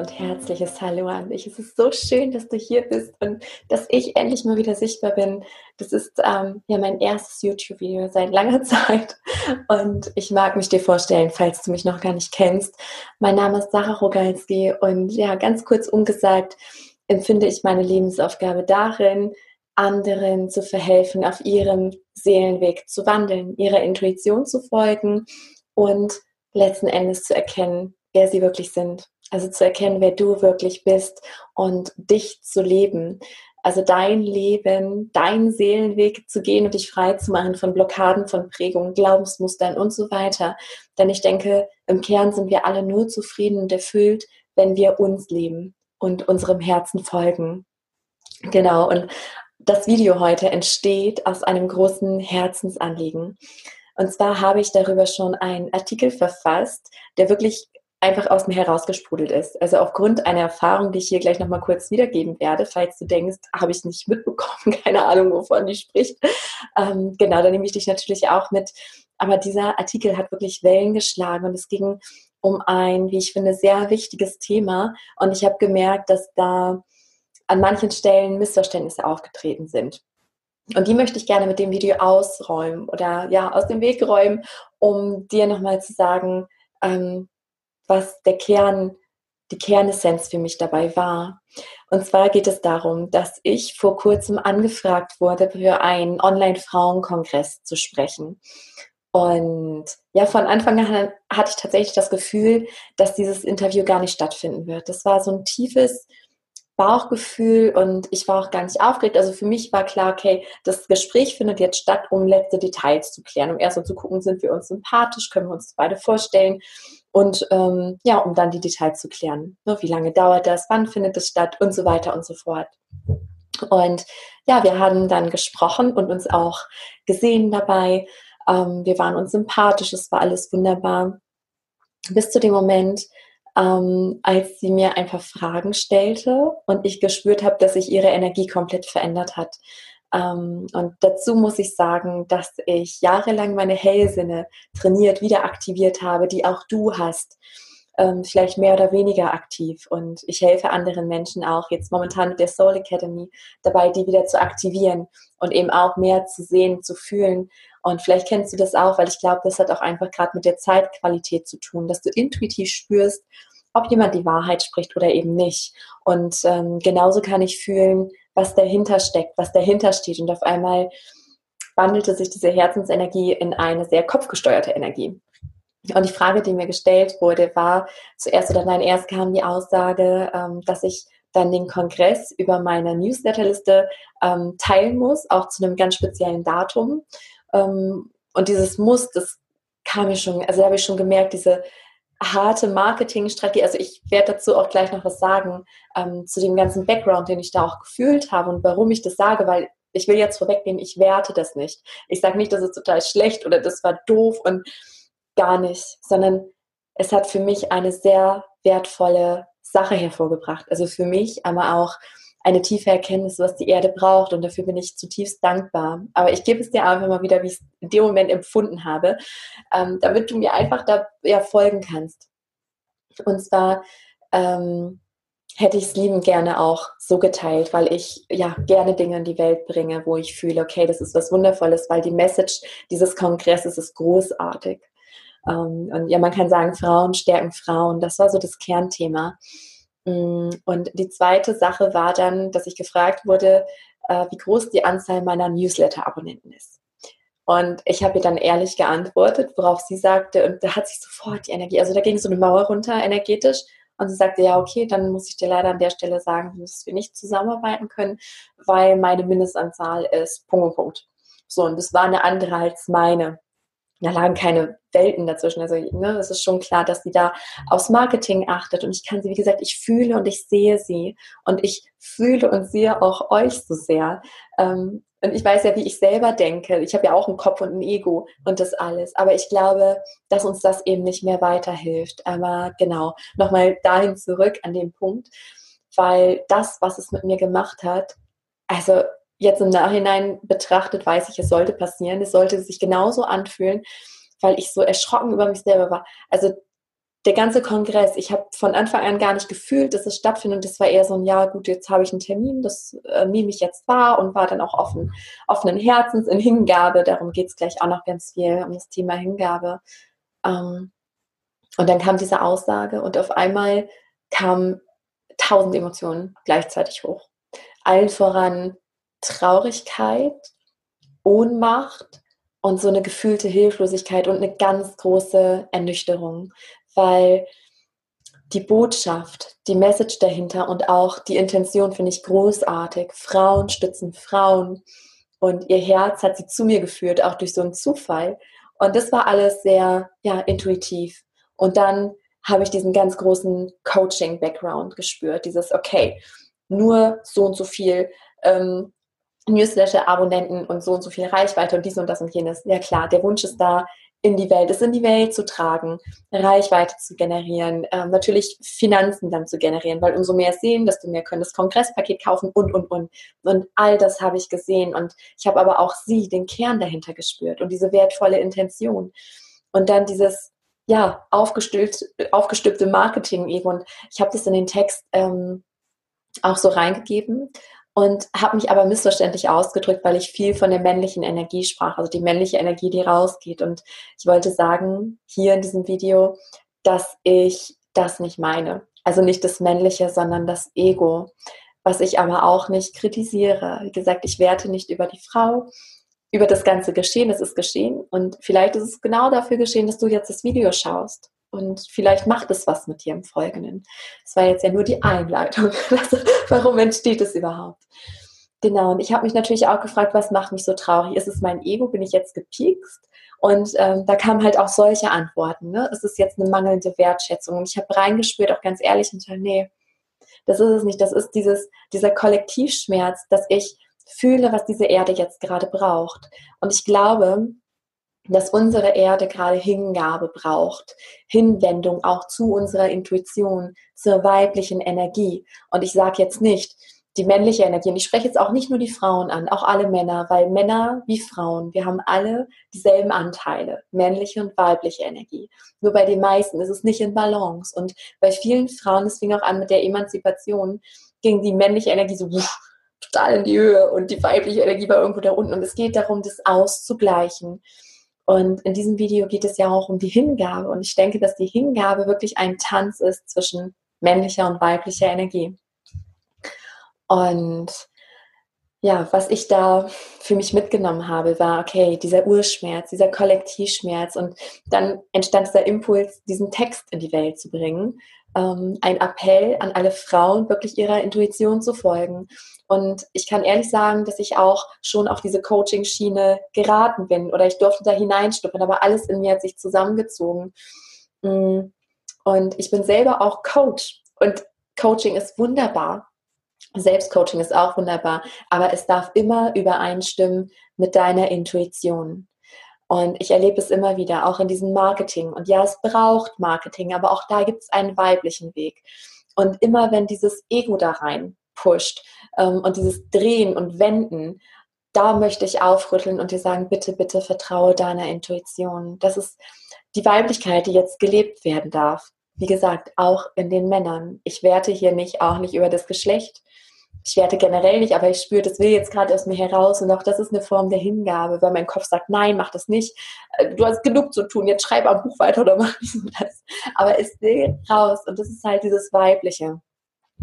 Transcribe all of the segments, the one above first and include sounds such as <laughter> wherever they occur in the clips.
und herzliches Hallo an dich. Es ist so schön, dass du hier bist und dass ich endlich mal wieder sichtbar bin. Das ist ähm, ja mein erstes YouTube-Video seit langer <laughs> Zeit und ich mag mich dir vorstellen, falls du mich noch gar nicht kennst. Mein Name ist Sarah Rogalski und ja, ganz kurz umgesagt, empfinde ich meine Lebensaufgabe darin, anderen zu verhelfen, auf ihrem Seelenweg zu wandeln, ihrer Intuition zu folgen und letzten Endes zu erkennen, wer sie wirklich sind. Also zu erkennen, wer du wirklich bist und dich zu leben. Also dein Leben, deinen Seelenweg zu gehen und dich frei zu machen von Blockaden, von Prägungen, Glaubensmustern und so weiter. Denn ich denke, im Kern sind wir alle nur zufrieden und erfüllt, wenn wir uns leben und unserem Herzen folgen. Genau. Und das Video heute entsteht aus einem großen Herzensanliegen. Und zwar habe ich darüber schon einen Artikel verfasst, der wirklich einfach aus mir herausgesprudelt ist. Also aufgrund einer Erfahrung, die ich hier gleich nochmal kurz wiedergeben werde, falls du denkst, habe ich nicht mitbekommen, <laughs> keine Ahnung, wovon die spricht. Ähm, genau, da nehme ich dich natürlich auch mit. Aber dieser Artikel hat wirklich Wellen geschlagen und es ging um ein, wie ich finde, sehr wichtiges Thema. Und ich habe gemerkt, dass da an manchen Stellen Missverständnisse aufgetreten sind. Und die möchte ich gerne mit dem Video ausräumen oder ja, aus dem Weg räumen, um dir nochmal zu sagen, ähm, was der Kern, die Kernessenz für mich dabei war. Und zwar geht es darum, dass ich vor kurzem angefragt wurde, für einen Online-Frauenkongress zu sprechen. Und ja, von Anfang an hatte ich tatsächlich das Gefühl, dass dieses Interview gar nicht stattfinden wird. Das war so ein tiefes Bauchgefühl und ich war auch gar nicht aufgeregt. Also für mich war klar, okay, das Gespräch findet jetzt statt, um letzte Details zu klären, um erst mal zu gucken, sind wir uns sympathisch, können wir uns beide vorstellen und ähm, ja, um dann die Details zu klären. Ne, wie lange dauert das, wann findet es statt und so weiter und so fort. Und ja, wir haben dann gesprochen und uns auch gesehen dabei. Ähm, wir waren uns sympathisch, es war alles wunderbar. Bis zu dem Moment, ähm, als sie mir einfach Fragen stellte und ich gespürt habe, dass sich ihre Energie komplett verändert hat. Ähm, und dazu muss ich sagen, dass ich jahrelang meine Hellsinne trainiert, wieder aktiviert habe, die auch du hast. Ähm, vielleicht mehr oder weniger aktiv. Und ich helfe anderen Menschen auch jetzt momentan mit der Soul Academy dabei, die wieder zu aktivieren und eben auch mehr zu sehen, zu fühlen. Und vielleicht kennst du das auch, weil ich glaube, das hat auch einfach gerade mit der Zeitqualität zu tun, dass du intuitiv spürst, ob jemand die Wahrheit spricht oder eben nicht. Und ähm, genauso kann ich fühlen, was dahinter steckt, was dahinter steht. Und auf einmal wandelte sich diese Herzensenergie in eine sehr kopfgesteuerte Energie. Und die Frage, die mir gestellt wurde, war zuerst oder nein, erst kam die Aussage, ähm, dass ich dann den Kongress über meine Newsletterliste ähm, teilen muss, auch zu einem ganz speziellen Datum. Ähm, und dieses Muss, das kam mir schon, also da habe ich schon gemerkt, diese harte Marketingstrategie. Also ich werde dazu auch gleich noch was sagen ähm, zu dem ganzen Background, den ich da auch gefühlt habe und warum ich das sage, weil ich will jetzt vorwegnehmen, ich werte das nicht. Ich sage nicht, das ist total schlecht oder das war doof und gar nicht, sondern es hat für mich eine sehr wertvolle Sache hervorgebracht. Also für mich, aber auch eine tiefe Erkenntnis, was die Erde braucht. Und dafür bin ich zutiefst dankbar. Aber ich gebe es dir einfach mal wieder, wie ich es in dem Moment empfunden habe, ähm, damit du mir einfach da ja, folgen kannst. Und zwar ähm, hätte ich es lieben gerne auch so geteilt, weil ich ja gerne Dinge in die Welt bringe, wo ich fühle, okay, das ist was Wundervolles, weil die Message dieses Kongresses ist großartig. Ähm, und ja, man kann sagen, Frauen stärken Frauen. Das war so das Kernthema. Mm, und die zweite Sache war dann, dass ich gefragt wurde, äh, wie groß die Anzahl meiner Newsletter-Abonnenten ist. Und ich habe ihr dann ehrlich geantwortet, worauf sie sagte, und da hat sich sofort die Energie, also da ging so eine Mauer runter energetisch. Und sie sagte, ja, okay, dann muss ich dir leider an der Stelle sagen, dass wir nicht zusammenarbeiten können, weil meine Mindestanzahl ist Punkt Punkt. So, und das war eine andere als meine da lagen keine Welten dazwischen. Also ne, es ist schon klar, dass sie da aufs Marketing achtet. Und ich kann sie, wie gesagt, ich fühle und ich sehe sie. Und ich fühle und sehe auch euch so sehr. Ähm, und ich weiß ja, wie ich selber denke. Ich habe ja auch einen Kopf und ein Ego und das alles. Aber ich glaube, dass uns das eben nicht mehr weiterhilft. Aber genau, nochmal dahin zurück an den Punkt. Weil das, was es mit mir gemacht hat, also jetzt im Nachhinein betrachtet, weiß ich, es sollte passieren. Es sollte sich genauso anfühlen, weil ich so erschrocken über mich selber war. Also der ganze Kongress, ich habe von Anfang an gar nicht gefühlt, dass es stattfindet. Das war eher so ein, ja gut, jetzt habe ich einen Termin, das äh, nehme ich jetzt wahr und war dann auch offen, offenen Herzens in Hingabe. Darum geht es gleich auch noch ganz viel, um das Thema Hingabe. Ähm, und dann kam diese Aussage und auf einmal kamen tausend Emotionen gleichzeitig hoch. Allen voran Traurigkeit, Ohnmacht und so eine gefühlte Hilflosigkeit und eine ganz große Ernüchterung, weil die Botschaft, die Message dahinter und auch die Intention finde ich großartig. Frauen stützen Frauen und ihr Herz hat sie zu mir geführt, auch durch so einen Zufall. Und das war alles sehr ja, intuitiv. Und dann habe ich diesen ganz großen Coaching-Background gespürt. Dieses, okay, nur so und so viel ähm, Newsletter-Abonnenten und so und so viel Reichweite und dies und das und jenes. Ja klar, der Wunsch ist da, in die Welt, es in die Welt zu tragen, Reichweite zu generieren, ähm, natürlich Finanzen dann zu generieren, weil umso mehr sehen, desto mehr können das Kongresspaket kaufen und, und, und. Und all das habe ich gesehen und ich habe aber auch sie, den Kern dahinter gespürt und diese wertvolle Intention. Und dann dieses, ja, aufgestülpte, aufgestülpte Marketing eben. Und ich habe das in den Text ähm, auch so reingegeben und habe mich aber missverständlich ausgedrückt, weil ich viel von der männlichen Energie sprach, also die männliche Energie, die rausgeht. Und ich wollte sagen, hier in diesem Video, dass ich das nicht meine. Also nicht das Männliche, sondern das Ego, was ich aber auch nicht kritisiere. Wie gesagt, ich werte nicht über die Frau, über das ganze Geschehen. Es ist geschehen und vielleicht ist es genau dafür geschehen, dass du jetzt das Video schaust. Und vielleicht macht es was mit dir im Folgenden. Das war jetzt ja nur die Einleitung. <laughs> Also, warum entsteht es überhaupt? Genau, und ich habe mich natürlich auch gefragt, was macht mich so traurig? Ist es mein Ego? Bin ich jetzt gepiekst? Und ähm, da kamen halt auch solche Antworten. Ne? Es ist jetzt eine mangelnde Wertschätzung. Und ich habe reingespürt, auch ganz ehrlich, und gesagt, nee, das ist es nicht. Das ist dieses, dieser Kollektivschmerz, dass ich fühle, was diese Erde jetzt gerade braucht. Und ich glaube, dass unsere Erde gerade Hingabe braucht, Hinwendung auch zu unserer Intuition, zur weiblichen Energie. Und ich sage jetzt nicht die männliche Energie, und ich spreche jetzt auch nicht nur die Frauen an, auch alle Männer, weil Männer wie Frauen, wir haben alle dieselben Anteile, männliche und weibliche Energie. Nur bei den meisten ist es nicht in Balance. Und bei vielen Frauen, es fing auch an mit der Emanzipation, ging die männliche Energie so total in die Höhe und die weibliche Energie war irgendwo da unten. Und es geht darum, das auszugleichen. Und in diesem Video geht es ja auch um die Hingabe. Und ich denke, dass die Hingabe wirklich ein Tanz ist zwischen männlicher und weiblicher Energie. Und ja, was ich da für mich mitgenommen habe, war, okay, dieser Urschmerz, dieser Kollektivschmerz. Und dann entstand dieser Impuls, diesen Text in die Welt zu bringen. Ähm, ein Appell an alle Frauen, wirklich ihrer Intuition zu folgen und ich kann ehrlich sagen, dass ich auch schon auf diese Coaching-Schiene geraten bin oder ich durfte da hineinstuppern, aber alles in mir hat sich zusammengezogen. Mm. Und ich bin selber auch Coach und Coaching ist wunderbar. Selbstcoaching ist auch wunderbar, aber es darf immer übereinstimmen mit deiner Intuition. Und ich erlebe es immer wieder, auch in diesem Marketing. Und ja, es braucht Marketing, aber auch da gibt es einen weiblichen Weg. Und immer wenn dieses Ego da rein pusht ähm, und dieses Drehen und Wenden, da möchte ich aufrütteln und dir sagen, bitte, bitte vertraue deiner Intuition. Das ist die Weiblichkeit, die jetzt gelebt werden darf. Wie gesagt, auch in den Männern. Ich werte hier nicht, auch nicht über das Geschlecht. Ich werte generell nicht, aber ich spüre, das will jetzt gerade aus mir heraus und auch das ist eine Form der Hingabe, weil mein Kopf sagt, nein, mach das nicht. Äh, du hast genug zu tun, jetzt schreib am Buch weiter oder <laughs> mach das. Aber es will raus und das ist halt dieses Weibliche.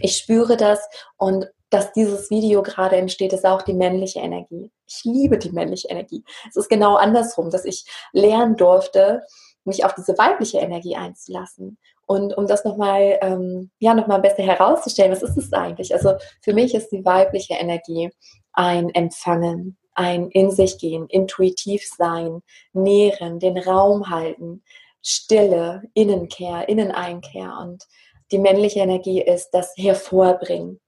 Ich spüre das und dass dieses Video gerade entsteht, ist auch die männliche Energie. Ich liebe die männliche Energie. Es ist genau andersrum, dass ich lernen durfte, mich auf diese weibliche Energie einzulassen. Und um das nochmal, ähm, ja, nochmal besser herauszustellen, was ist es eigentlich? Also für mich ist die weibliche Energie ein Empfangen, ein in sich gehen, intuitiv sein, nähren, den Raum halten, Stille, Innenkehr, Inneneinkehr und die männliche Energie ist das Hervorbringen,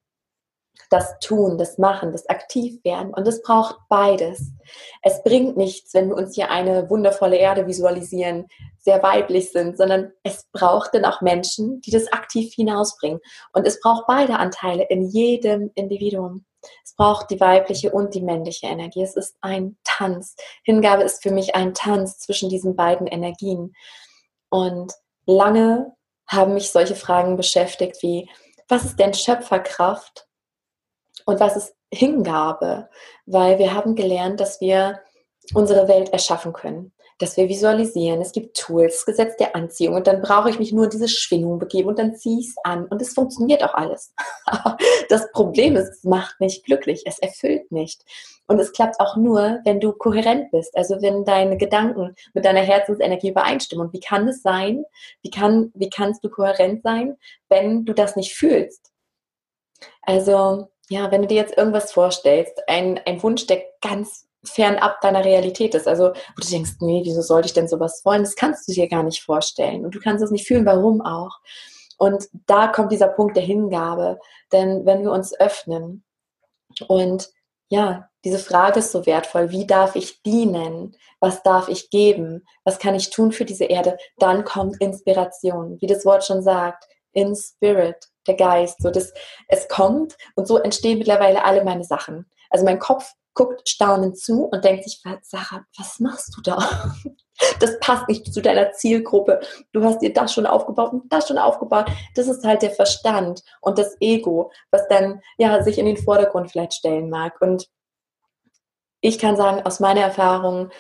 das Tun, das Machen, das Aktivwerden. Und es braucht beides. Es bringt nichts, wenn wir uns hier eine wundervolle Erde visualisieren, sehr weiblich sind, sondern es braucht dann auch Menschen, die das aktiv hinausbringen. Und es braucht beide Anteile in jedem Individuum. Es braucht die weibliche und die männliche Energie. Es ist ein Tanz. Hingabe ist für mich ein Tanz zwischen diesen beiden Energien. Und lange haben mich solche Fragen beschäftigt wie, was ist denn Schöpferkraft und was ist Hingabe? Weil wir haben gelernt, dass wir unsere Welt erschaffen können dass wir visualisieren. Es gibt Tools, Gesetz der Anziehung und dann brauche ich mich nur in diese Schwingung begeben und dann ziehe ich es an und es funktioniert auch alles. Aber <laughs> das Problem ist, es macht nicht glücklich, es erfüllt nicht. Und es klappt auch nur, wenn du kohärent bist, also wenn deine Gedanken mit deiner Herzensenergie übereinstimmen. Und wie kann es sein? Wie, kann, wie kannst du kohärent sein, wenn du das nicht fühlst? Also, ja, wenn du dir jetzt irgendwas vorstellst, ein, ein Wunsch, der ganz fernab deiner Realität ist. Also, wo du denkst, nee, wieso sollte ich denn sowas wollen? Das kannst du dir gar nicht vorstellen. Und du kannst es nicht fühlen, warum auch. Und da kommt dieser Punkt der Hingabe. Denn wenn wir uns öffnen und ja, diese Frage ist so wertvoll. Wie darf ich dienen? Was darf ich geben? Was kann ich tun für diese Erde? Dann kommt Inspiration, wie das Wort schon sagt. In Spirit, der Geist. So das, es kommt und so entstehen mittlerweile alle meine Sachen. Also mein Kopf guckt staunend zu und denkt sich, Sarah, was machst du da? <laughs> Das passt nicht zu deiner Zielgruppe. Du hast dir das schon aufgebaut und das schon aufgebaut. Das ist halt der Verstand und das Ego, was dann ja sich in den Vordergrund vielleicht stellen mag. Und ich kann sagen aus meiner Erfahrung,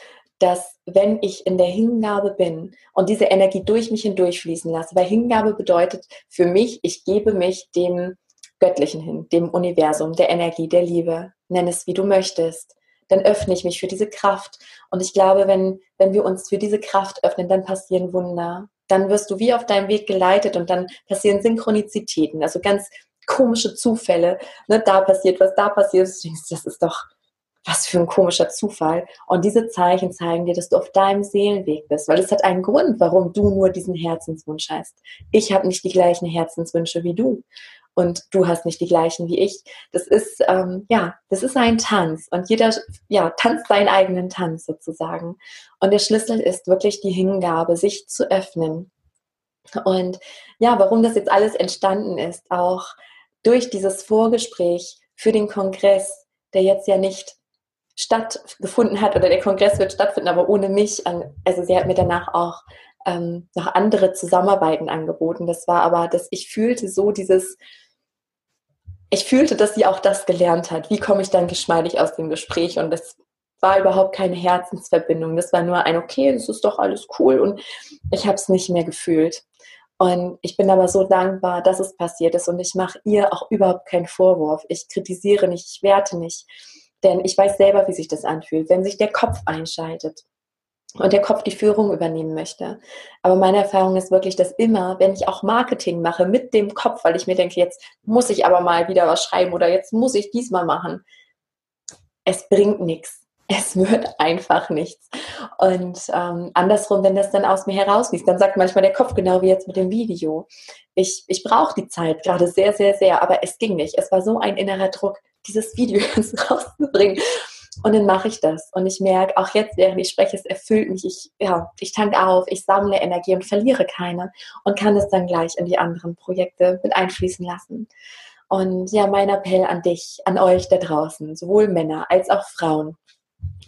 dass wenn ich in der Hingabe bin und diese Energie durch mich hindurchfließen lasse, weil Hingabe bedeutet für mich, ich gebe mich dem Göttlichen hin, dem Universum, der Energie, der Liebe, nenn es wie du möchtest, dann öffne ich mich für diese Kraft. Und ich glaube, wenn, wenn wir uns für diese Kraft öffnen, dann passieren Wunder. Dann wirst du wie auf deinem Weg geleitet und dann passieren Synchronizitäten, also ganz komische Zufälle. Ne, da passiert was, da passiert was. Das ist doch was für ein komischer Zufall. Und diese Zeichen zeigen dir, dass du auf deinem Seelenweg bist, weil es hat einen Grund, warum du nur diesen Herzenswunsch hast. Ich habe nicht die gleichen Herzenswünsche wie du und du hast nicht die gleichen wie ich. Das ist, ähm, ja, das ist ein Tanz und jeder, ja, tanzt seinen eigenen Tanz sozusagen. Und der Schlüssel ist wirklich die Hingabe, sich zu öffnen. Und ja, warum das jetzt alles entstanden ist, auch durch dieses Vorgespräch für den Kongress, der jetzt ja nicht stattgefunden hat oder der Kongress wird stattfinden, aber ohne mich. Also sie hat mir danach auch ähm, noch andere Zusammenarbeiten angeboten. Das war aber, dass ich fühlte so dieses, ich fühlte, dass sie auch das gelernt hat. Wie komme ich dann geschmeidig aus dem Gespräch? Und das war überhaupt keine Herzensverbindung. Das war nur ein, okay, das ist doch alles cool. Und ich habe es nicht mehr gefühlt. Und ich bin aber so dankbar, dass es passiert ist. Und ich mache ihr auch überhaupt keinen Vorwurf. Ich kritisiere nicht, ich werte nicht. Denn ich weiß selber, wie sich das anfühlt, wenn sich der Kopf einschaltet und der Kopf die Führung übernehmen möchte. Aber meine Erfahrung ist wirklich, dass immer, wenn ich auch Marketing mache mit dem Kopf, weil ich mir denke, jetzt muss ich aber mal wieder was schreiben oder jetzt muss ich diesmal machen, es bringt nichts. Es wird einfach nichts. Und ähm, andersrum, wenn das dann aus mir herausfließt, dann sagt manchmal der Kopf, genau wie jetzt mit dem Video, ich, ich brauche die Zeit gerade sehr, sehr, sehr, aber es ging nicht. Es war so ein innerer Druck, dieses Video <laughs> rauszubringen. Und dann mache ich das. Und ich merke, auch jetzt, während ich spreche, es erfüllt mich. Ich, ja, ich tanke auf, ich sammle Energie und verliere keine und kann es dann gleich in die anderen Projekte mit einfließen lassen. Und ja, mein Appell an dich, an euch da draußen, sowohl Männer als auch Frauen,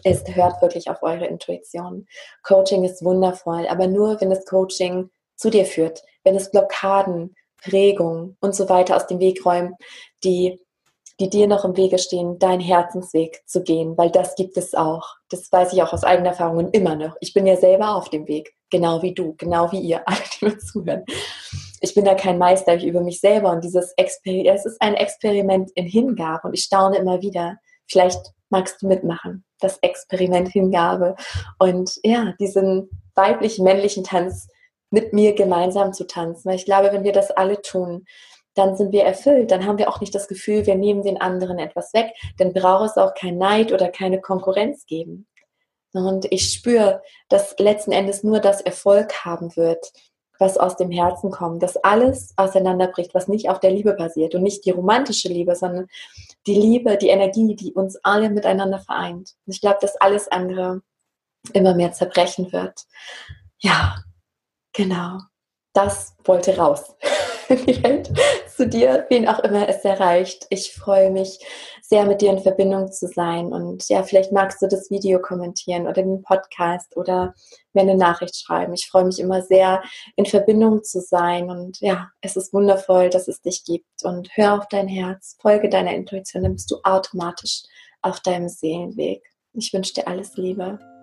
ist, hört wirklich auf eure Intuition. Coaching ist wundervoll, aber nur, wenn das Coaching zu dir führt, wenn es Blockaden, Prägungen und so weiter aus dem Weg räumt, die die dir noch im Wege stehen, deinen Herzensweg zu gehen, weil das gibt es auch. Das weiß ich auch aus eigener Erfahrung und immer noch. Ich bin ja selber auf dem Weg, genau wie du, genau wie ihr, <laughs> alle, die mir zuhören. Ich bin da kein Meister, ich über mich selber und dieses Experiment, es ist ein Experiment in Hingabe und ich staune immer wieder. Vielleicht magst du mitmachen, das Experiment Hingabe und ja, diesen weiblich-männlichen Tanz mit mir gemeinsam zu tanzen, weil ich glaube, wenn wir das alle tun, dann sind wir erfüllt. Dann haben wir auch nicht das Gefühl, wir nehmen den anderen etwas weg. Dann braucht es auch kein Neid oder keine Konkurrenz geben. Und ich spüre, dass letzten Endes nur das Erfolg haben wird, was aus dem Herzen kommt, dass alles auseinanderbricht, was nicht auf der Liebe basiert und nicht die romantische Liebe, sondern die Liebe, die Energie, die uns alle miteinander vereint. Und ich glaube, dass alles andere immer mehr zerbrechen wird. Ja, genau. Das wollte raus. <laughs> zu dir, wen auch immer es erreicht. Ich freue mich sehr, mit dir in Verbindung zu sein. Und ja, vielleicht magst du das Video kommentieren oder den Podcast oder mir eine Nachricht schreiben. Ich freue mich immer sehr, in Verbindung zu sein. Und ja, es ist wundervoll, dass es dich gibt. Und hör auf dein Herz, folge deiner Intuition, dann bist du automatisch auf deinem Seelenweg. Ich wünsche dir alles Liebe.